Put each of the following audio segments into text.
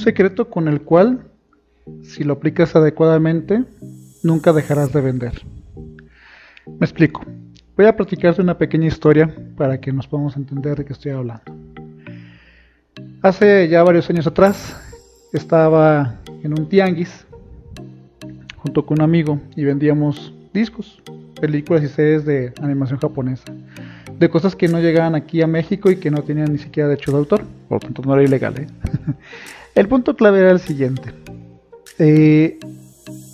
secreto con el cual, si lo aplicas adecuadamente, nunca dejarás de vender. Me explico. Voy a platicarte una pequeña historia para que nos podamos entender de qué estoy hablando. Hace ya varios años atrás estaba en un tianguis junto con un amigo y vendíamos discos, películas y series de animación japonesa, de cosas que no llegaban aquí a México y que no tenían ni siquiera derecho de autor, por lo tanto no era ilegal. ¿eh? el punto clave era el siguiente. Eh,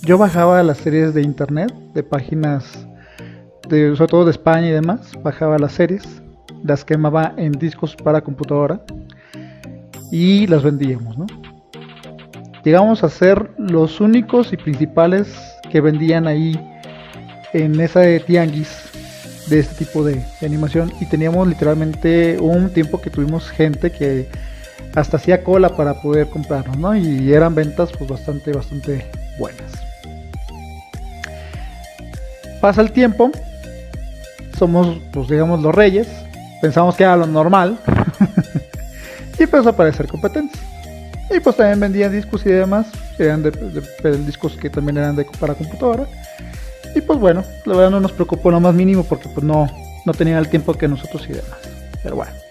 yo bajaba las series de internet, de páginas, sobre todo de España y demás, bajaba las series, las quemaba en discos para computadora y las vendíamos, ¿no? Llegamos a ser los únicos y principales que vendían ahí en esa de tianguis de este tipo de, animación y teníamos literalmente un tiempo que tuvimos gente que hasta hacía cola para poder comprarnos, ¿no? Y eran ventas pues bastante, bastante buenas. Pasa el tiempo, somos pues digamos los reyes, pensamos que era lo normal y empezó a aparecer competencia. Y pues también vendían discos y demás, eran de, discos que también eran de, para computadora. Y pues bueno, la verdad no nos preocupó lo más mínimo porque pues no, no tenía el tiempo que nosotros y demás. Pero bueno.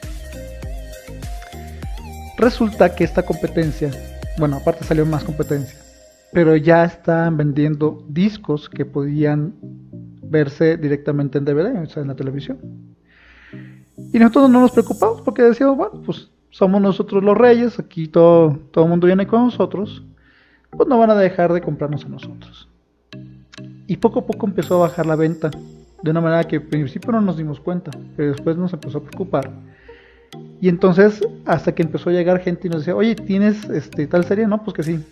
Resulta que esta competencia, bueno, aparte salió más competencia, pero ya estaban vendiendo discos que podían verse directamente en DVD, o sea, en la televisión. Y nosotros no nos preocupamos porque decíamos, bueno, pues somos nosotros los reyes, aquí todo, todo el mundo viene con nosotros, pues no van a dejar de comprarnos a nosotros. Y poco a poco empezó a bajar la venta, de una manera que al principio no nos dimos cuenta, pero después nos empezó a preocupar. Y entonces, hasta que empezó a llegar gente y nos decía, oye, ¿tienes este, tal serie? No, pues que sí.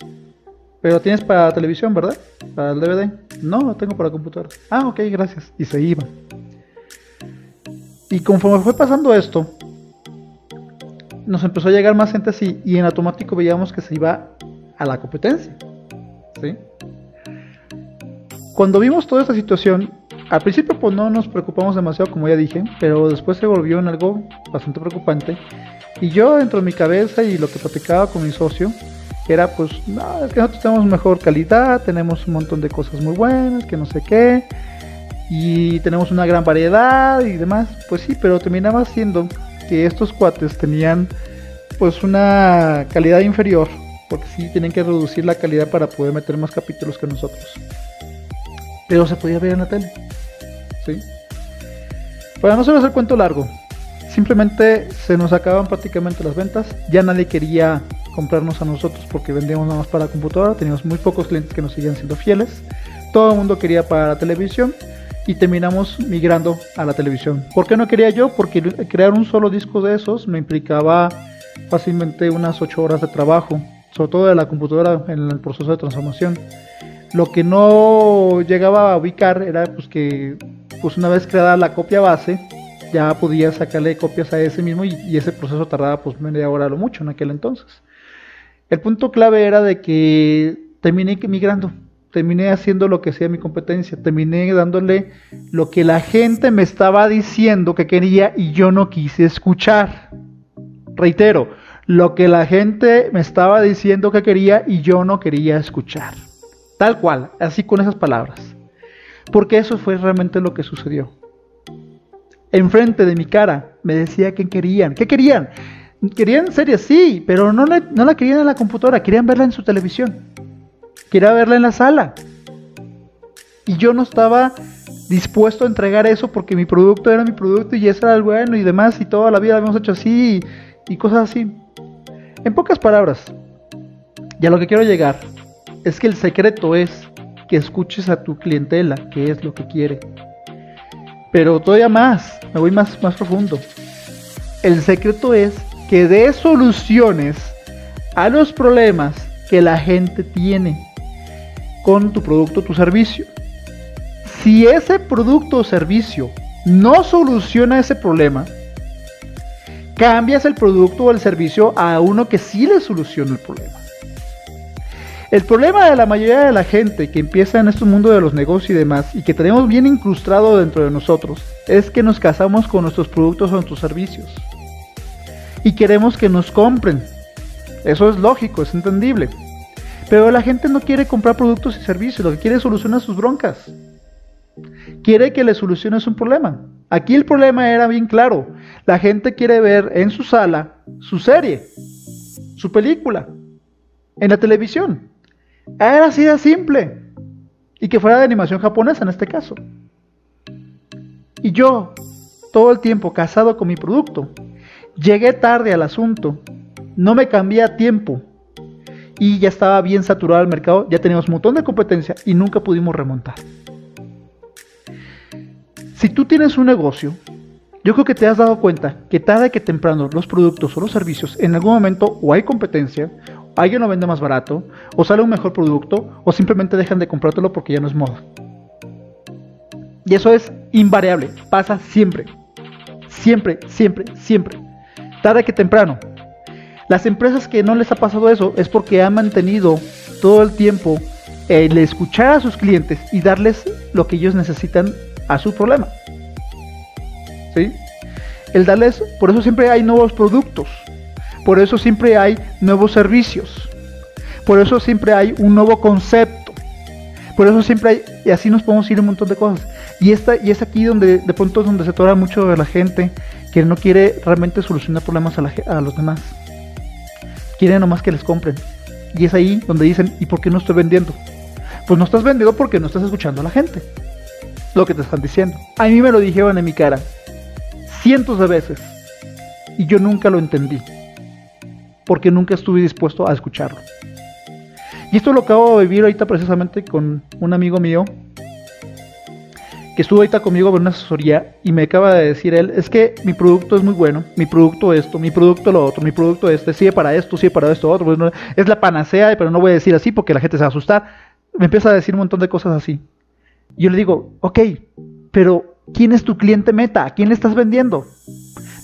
Pero tienes para televisión, ¿verdad? Para el DVD. No, lo tengo para computadora. Ah, ok, gracias. Y se iban. Y conforme fue pasando esto, nos empezó a llegar más gente así y en automático veíamos que se iba a la competencia. ¿sí? Cuando vimos toda esta situación, al principio pues no nos preocupamos demasiado como ya dije, pero después se volvió en algo bastante preocupante. Y yo dentro de mi cabeza y lo que platicaba con mi socio, era pues, no, es que nosotros tenemos mejor calidad, tenemos un montón de cosas muy buenas, que no sé qué, y tenemos una gran variedad y demás. Pues sí, pero terminaba siendo que estos cuates tenían pues una calidad inferior, porque sí tienen que reducir la calidad para poder meter más capítulos que nosotros. Pero se podía ver en la tele. Para no solo el cuento largo, simplemente se nos acaban prácticamente las ventas, ya nadie quería comprarnos a nosotros porque vendíamos nada más para computadora, teníamos muy pocos clientes que nos seguían siendo fieles, todo el mundo quería para la televisión y terminamos migrando a la televisión. ¿Por qué no quería yo? Porque crear un solo disco de esos me implicaba fácilmente unas 8 horas de trabajo, sobre todo de la computadora en el proceso de transformación. Lo que no llegaba a ubicar era pues que pues una vez creada la copia base, ya podía sacarle copias a ese mismo y, ese proceso tardaba pues media hora lo mucho en aquel entonces. El punto clave era de que terminé migrando terminé haciendo lo que sea mi competencia, terminé dándole lo que la gente me estaba diciendo que quería y yo no quise escuchar. Reitero, lo que la gente me estaba diciendo que quería y yo no quería escuchar. Tal cual, así con esas palabras. Porque eso fue realmente lo que sucedió. Enfrente de mi cara me decía que querían. ¿Qué querían? Querían series, sí, pero no la, no la querían en la computadora, querían verla en su televisión quería verla en la sala. Y yo no estaba dispuesto a entregar eso porque mi producto era mi producto y ese era el bueno y demás y toda la vida lo habíamos hecho así y, cosas así. En pocas palabras, y a lo que quiero llegar, es que el secreto es que escuches a tu clientela, que es lo que quiere. Pero todavía más, me voy más, más profundo. El secreto es que des soluciones a los problemas que la gente tiene con tu producto o tu servicio. Si ese producto o servicio no soluciona ese problema, cambias el producto o el servicio a uno que sí le soluciona el problema. El problema de la mayoría de la gente que empieza en este mundo de los negocios y demás y que tenemos bien incrustado dentro de nosotros es que nos casamos con nuestros productos o nuestros servicios y queremos que nos compren eso es lógico, es entendible. Pero la gente no quiere comprar productos y servicios, lo que quiere es solucionar sus broncas. Quiere que le soluciones un problema. Aquí el problema era bien claro. La gente quiere ver en su sala su serie, su película, en la televisión. Era así de simple. Y que fuera de animación japonesa en este caso. Y yo, todo el tiempo casado con mi producto, llegué tarde al asunto, no me cambié a tiempo y ya estaba bien saturado el mercado, ya teníamos un montón de competencia y nunca pudimos remontar. Si tú tienes un negocio, yo creo que te has dado cuenta que tarde que temprano los productos o los servicios en algún momento o hay competencia, alguien lo vende más barato, o sale un mejor producto, o simplemente dejan de comprártelo porque ya no es moda. Y eso es invariable, pasa siempre. Siempre, siempre, siempre. Tarde que temprano. Las empresas que no les ha pasado eso es porque han mantenido todo el tiempo el escuchar a sus clientes y darles lo que ellos necesitan a su problema. ¿Sí? El darles, por eso siempre hay nuevos productos, por eso siempre hay nuevos servicios, por eso siempre hay un nuevo concepto, por eso siempre hay, y así nos podemos ir un montón de cosas. Y, esta, y es aquí donde de pronto es donde se tora mucho de la gente que no quiere realmente solucionar problemas a, los demás. Quieren nomás que les compren. Y es ahí donde dicen, ¿y por qué no estoy vendiendo? Pues no estás vendiendo porque no estás escuchando a la gente. Lo que te están diciendo. A mí me lo dijeron en mi cara. Cientos de veces. Y yo nunca lo entendí. Porque nunca estuve dispuesto a escucharlo. Y esto lo acabo de vivir ahorita precisamente con un amigo mío que estuvo ahorita conmigo en una asesoría y me acaba de decir él, es que mi producto es muy bueno, mi producto esto, mi producto lo otro, mi producto este, sigue para esto, sigue para esto, otro, pues es la panacea, pero no voy a decir así porque la gente se va a asustar. Me empieza a decir un montón de cosas así. Yo le digo, ok, pero ¿quién es tu cliente meta? ¿A quién le estás vendiendo?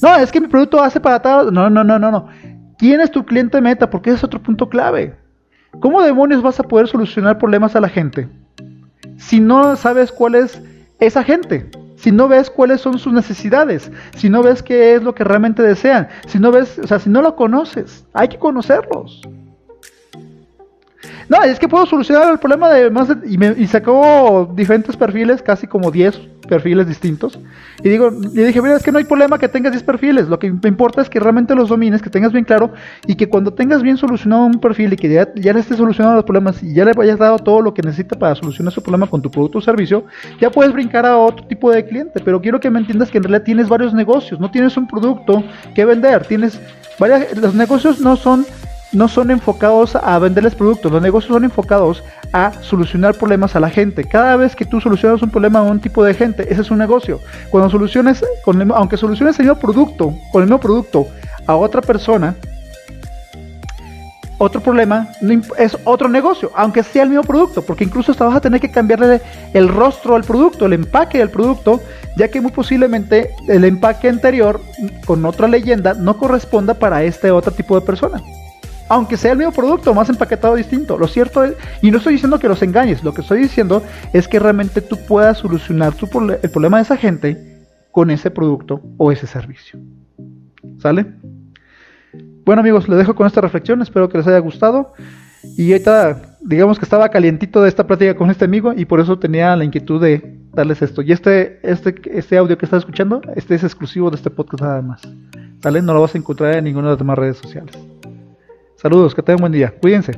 No, es que mi producto hace para tal. No, no, no, no, no. ¿Quién es tu cliente meta? Porque ese es otro punto clave. ¿Cómo demonios vas a poder solucionar problemas a la gente? Si no sabes cuál es esa gente, si no ves cuáles son sus necesidades, si no ves qué es lo que realmente desean, si no ves, o sea, si no lo conoces, hay que conocerlos. No, es que puedo solucionar el problema de más y, me, sacó diferentes perfiles, casi como 10 perfiles distintos. Y digo, y dije, mira, es que no hay problema que tengas 10 perfiles, lo que me importa es que realmente los domines, que tengas bien claro y que cuando tengas bien solucionado un perfil y que ya, ya le estés solucionando los problemas y ya le hayas dado todo lo que necesita para solucionar su problema con tu producto o servicio, ya puedes brincar a otro tipo de cliente. Pero quiero que me entiendas que en realidad tienes varios negocios, no tienes un producto que vender, tienes varias, los negocios no son no son enfocados a venderles productos, los negocios son enfocados a solucionar problemas a la gente. Cada vez que tú solucionas un problema a un tipo de gente, ese es un negocio. Cuando soluciones, con aunque soluciones el mismo producto, con el mismo producto a otra persona, otro problema es otro negocio, aunque sea el mismo producto, porque incluso hasta vas a tener que cambiarle el rostro al producto, el empaque del producto, ya que muy posiblemente el empaque anterior con otra leyenda no corresponda para este otro tipo de persona aunque sea el mismo producto, más empaquetado distinto. Lo cierto es, y no estoy diciendo que los engañes, lo que estoy diciendo es que realmente tú puedas solucionar el problema de esa gente con ese producto o ese servicio. ¿Sale? Bueno amigos, les dejo con esta reflexión, espero que les haya gustado. Y ahorita, digamos que estaba calientito de esta plática con este amigo y por eso tenía la inquietud de darles esto. Y este, este, este audio que estás escuchando, este es exclusivo de este podcast nada más. ¿Sale? No lo vas a encontrar en ninguna de las demás redes sociales. Saludos, que tengan buen día. Cuídense.